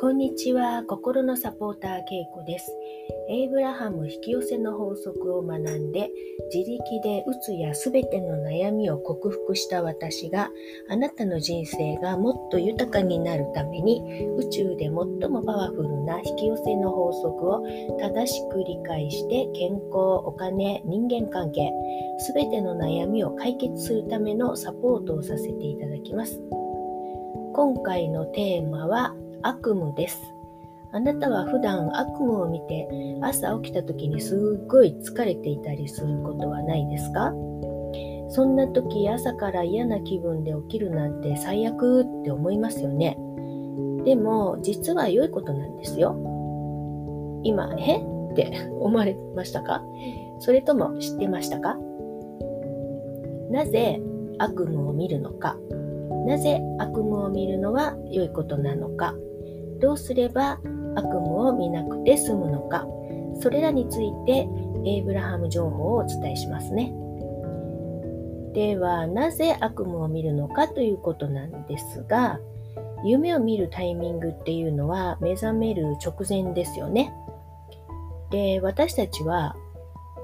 こんにちは。心のサポーター、ケイコです。エイブラハム引き寄せの法則を学んで、自力でうつやすべての悩みを克服した私が、あなたの人生がもっと豊かになるために、宇宙で最もパワフルな引き寄せの法則を正しく理解して、健康、お金、人間関係、すべての悩みを解決するためのサポートをさせていただきます。今回のテーマは、悪夢です。あなたは普段悪夢を見て朝起きた時にすっごい疲れていたりすることはないですか？そんな時朝から嫌な気分で起きるなんて最悪って思いますよね。でも実は良いことなんですよ。今、えって 思われましたか？それとも知ってましたか？なぜ悪夢を見るのか？なぜ悪夢を見るのは良いことなのか？どうすれば悪夢を見なくて済むのか、それらについてエイブラハム情報をお伝えしますね。では、なぜ悪夢を見るのかということなんですが、夢を見るタイミングっていうのは目覚める直前ですよね。で、私たちは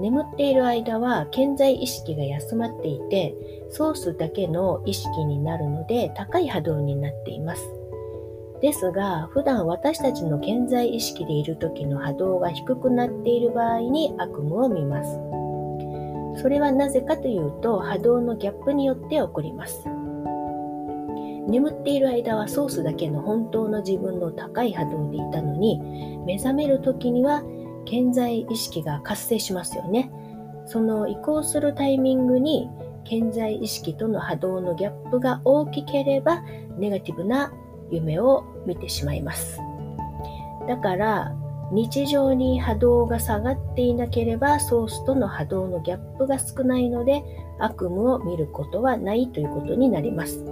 眠っている間は健在意識が休まっていて、ソースだけの意識になるので高い波動になっています。ですが、普段私たちの健在意識でいる時の波動が低くなっている場合に悪夢を見ます。それはなぜかというと、波動のギャップによって起こります。眠っている間はソースだけの本当の自分の高い波動でいたのに、目覚める時には健在意識が活性しますよね。その移行するタイミングに健在意識との波動のギャップが大きければネガティブな夢を見てしまいます。だから日常に波動が下がっていなければソースとの波動のギャップが少ないので悪夢を見ることはないということになります。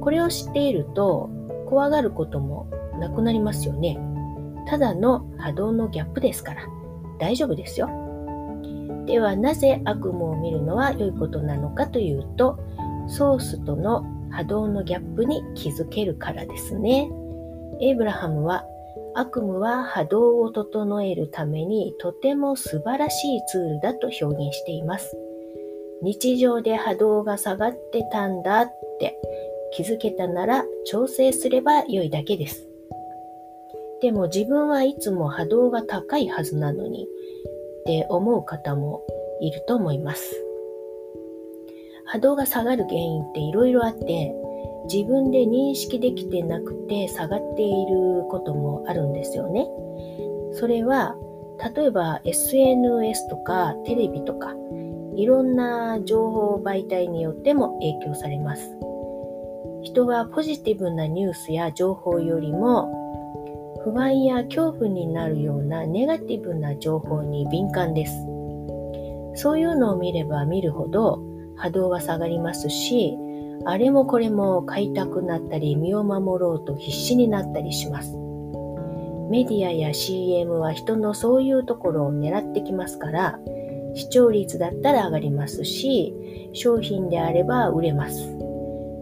これを知っていると怖がることもなくなりますよね。ただの波動のギャップですから大丈夫ですよ。ではなぜ悪夢を見るのは良いことなのかというとソースとの波動のギャップに気づけるからですね。エイブラハムは悪夢は波動を整えるためにとても素晴らしいツールだと表現しています。日常で波動が下がってたんだって気づけたなら調整すれば良いだけです。でも自分はいつも波動が高いはずなのにって思う方もいると思います。波動が下がる原因っていろいろあって、自分で認識できてなくて下がっていることもあるんですよね。それは、例えば SNS とかテレビとか、いろんな情報媒体によっても影響されます。人はポジティブなニュースや情報よりも不安や恐怖になるようなネガティブな情報に敏感です。そういうのを見れば見るほど波動は下がりますし、あれもこれも買いたくなったり、身を守ろうと必死になったりします。メディアや CM は人のそういうところを狙ってきますから、視聴率だったら上がりますし、商品であれば売れます。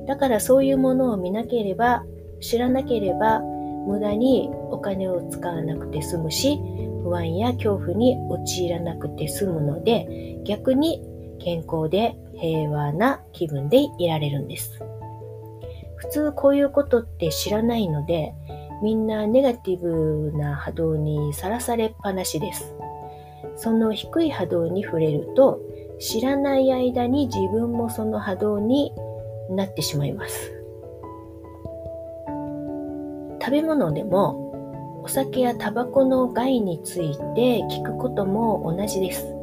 だからそういうものを見なければ、知らなければ、無駄にお金を使わなくて済むし、不安や恐怖に陥らなくて済むので、逆に健康で平和な気分でいられるんです。普通こういうことって知らないので、みんなネガティブな波動にさらされっぱなしです。その低い波動に触れると、知らない間に自分もその波動になってしまいます。食べ物でもお酒やタバコの害について聞くことも同じです。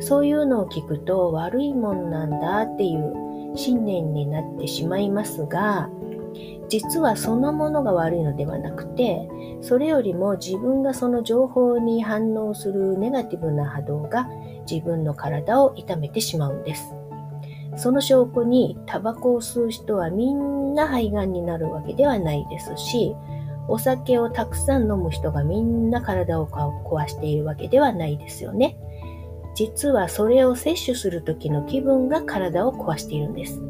そういうのを聞くと悪いもんなんだっていう信念になってしまいますが、実はそのものが悪いのではなくて、それよりも自分がその情報に反応するネガティブな波動が自分の体を痛めてしまうんです。その証拠にタバコを吸う人はみんな肺がんになるわけではないですし、お酒をたくさん飲む人がみんな体を壊しているわけではないですよね。実はそれを摂取する時の気分が体を壊しているんです。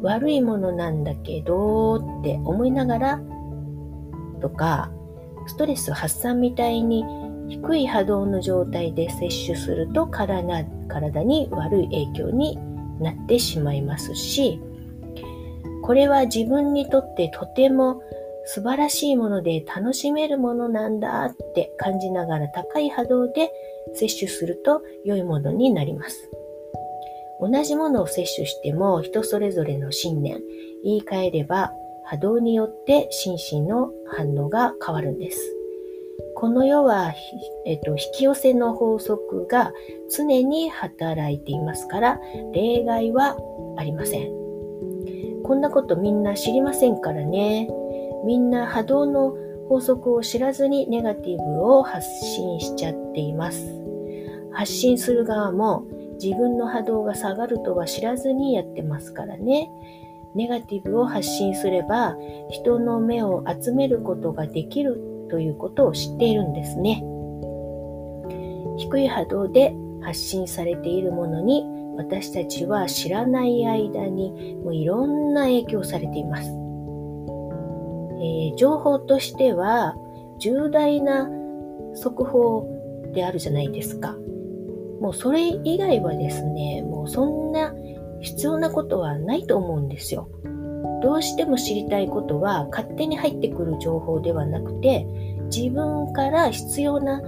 悪いものなんだけどって思いながらとか、ストレス発散みたいに低い波動の状態で摂取すると体体に悪い影響になってしまいますし、これは自分にとってとても素晴らしいもので楽しめるものなんだって感じながら高い波動で摂取すると良いものになります。同じものを摂取しても人それぞれの信念、言い換えれば波動によって心身の反応が変わるんです。この世は、えっと、引き寄せの法則が常に働いていますから、例外はありません。こんなことみんな知りませんからね。みんな波動の法則を知らずにネガティブを発信しちゃっています。発信する側も自分の波動が下がるとは知らずにやってますからね。ネガティブを発信すれば人の目を集めることができるということを知っているんですね。低い波動で発信されているものに私たちは知らない間にもういろんな影響されています。えー、情報としては重大な速報であるじゃないですか。もうそれ以外はですね、もうそんな必要なことはないと思うんですよ。どうしても知りたいことは勝手に入ってくる情報ではなくて自分から必要な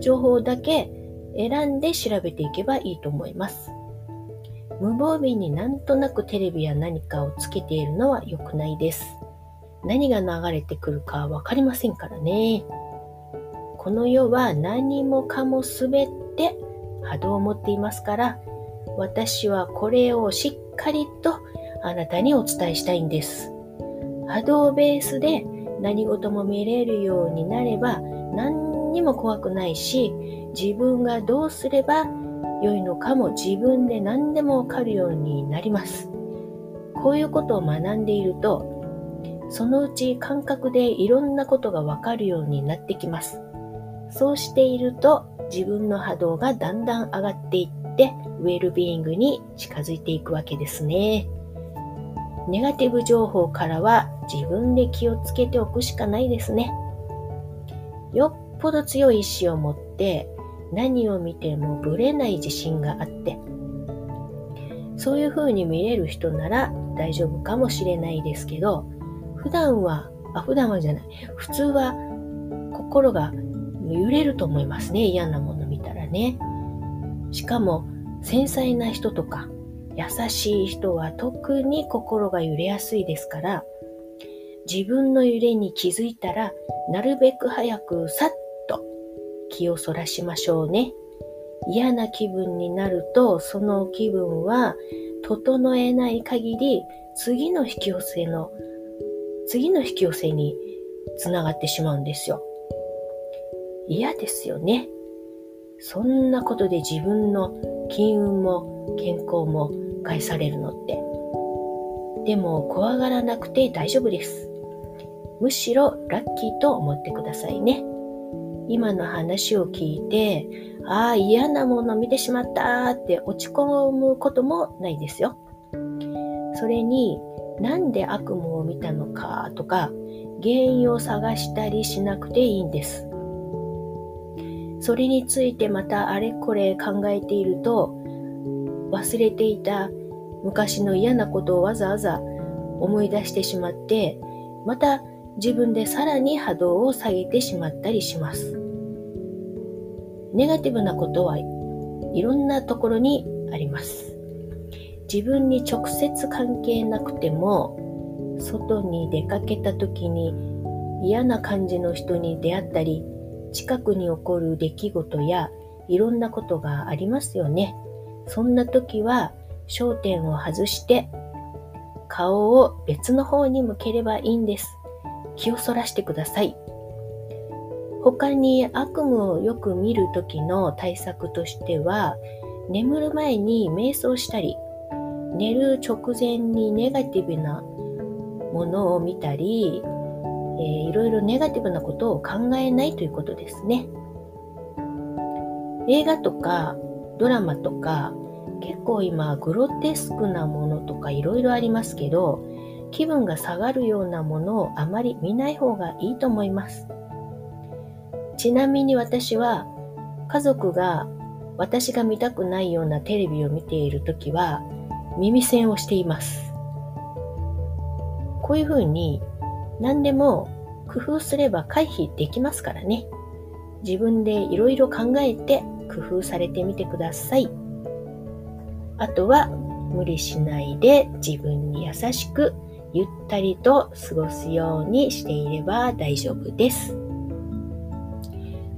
情報だけ選んで調べていけばいいと思います。無防備になんとなくテレビや何かをつけているのは良くないです。何が流れてくるかわかりませんからね。この世は何もかもすべて波動を持っていますから、私はこれをしっかりとあなたにお伝えしたいんです。波動ベースで何事も見れるようになれば何にも怖くないし、自分がどうすれば良いのかも自分で何でもわかるようになります。こういうことを学んでいると、そのうち感覚でいろんなことがわかるようになってきます。そうしていると自分の波動がだんだん上がっていって、ウェルビーイングに近づいていくわけですね。ネガティブ情報からは自分で気をつけておくしかないですね。よっぽど強い意志を持って何を見てもブレない自信があって、そういう風に見れる人なら大丈夫かもしれないですけど、普段は、あ、普段はじゃない、普通は心が揺れると思いますね。嫌なもの見たらね。しかも、繊細な人とか、優しい人は特に心が揺れやすいですから、自分の揺れに気づいたら、なるべく早くさっと気をそらしましょうね。嫌な気分になると、その気分は整えない限り、次の引き寄せの、次の引き寄せにつながってしまうんですよ。嫌ですよね。そんなことで自分の金運も健康も害されるのって。でも怖がらなくて大丈夫です。むしろラッキーと思ってくださいね。今の話を聞いて、ああ、嫌なもの見てしまったって落ち込むこともないですよ。それに、なんで悪夢を見たのかとか、原因を探したりしなくていいんです。それについてまたあれこれ考えていると忘れていた昔の嫌なことをわざわざ思い出してしまってまた自分でさらに波動を下げてしまったりします。ネガティブなことはいろんなところにあります。自分に直接関係なくても外に出かけた時に嫌な感じの人に出会ったり近くに起こる出来事やいろんなことがありますよね。そんな時は焦点を外して顔を別の方に向ければいいんです。気をそらしてください。他に悪夢をよく見る時の対策としては眠る前に瞑想したり寝る直前にネガティブなものを見たりえー、いろいろネガティブなことを考えないということですね。映画とかドラマとか結構今グロテスクなものとかいろいろありますけど気分が下がるようなものをあまり見ない方がいいと思います。ちなみに私は家族が私が見たくないようなテレビを見ているときは耳栓をしています。こういうふうに何でも工夫すれば回避できますからね。自分でいろいろ考えて工夫されてみてください。あとは無理しないで自分に優しくゆったりと過ごすようにしていれば大丈夫です。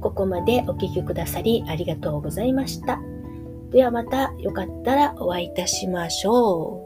ここまでお聴きくださりありがとうございました。ではまたよかったらお会いいたしましょう。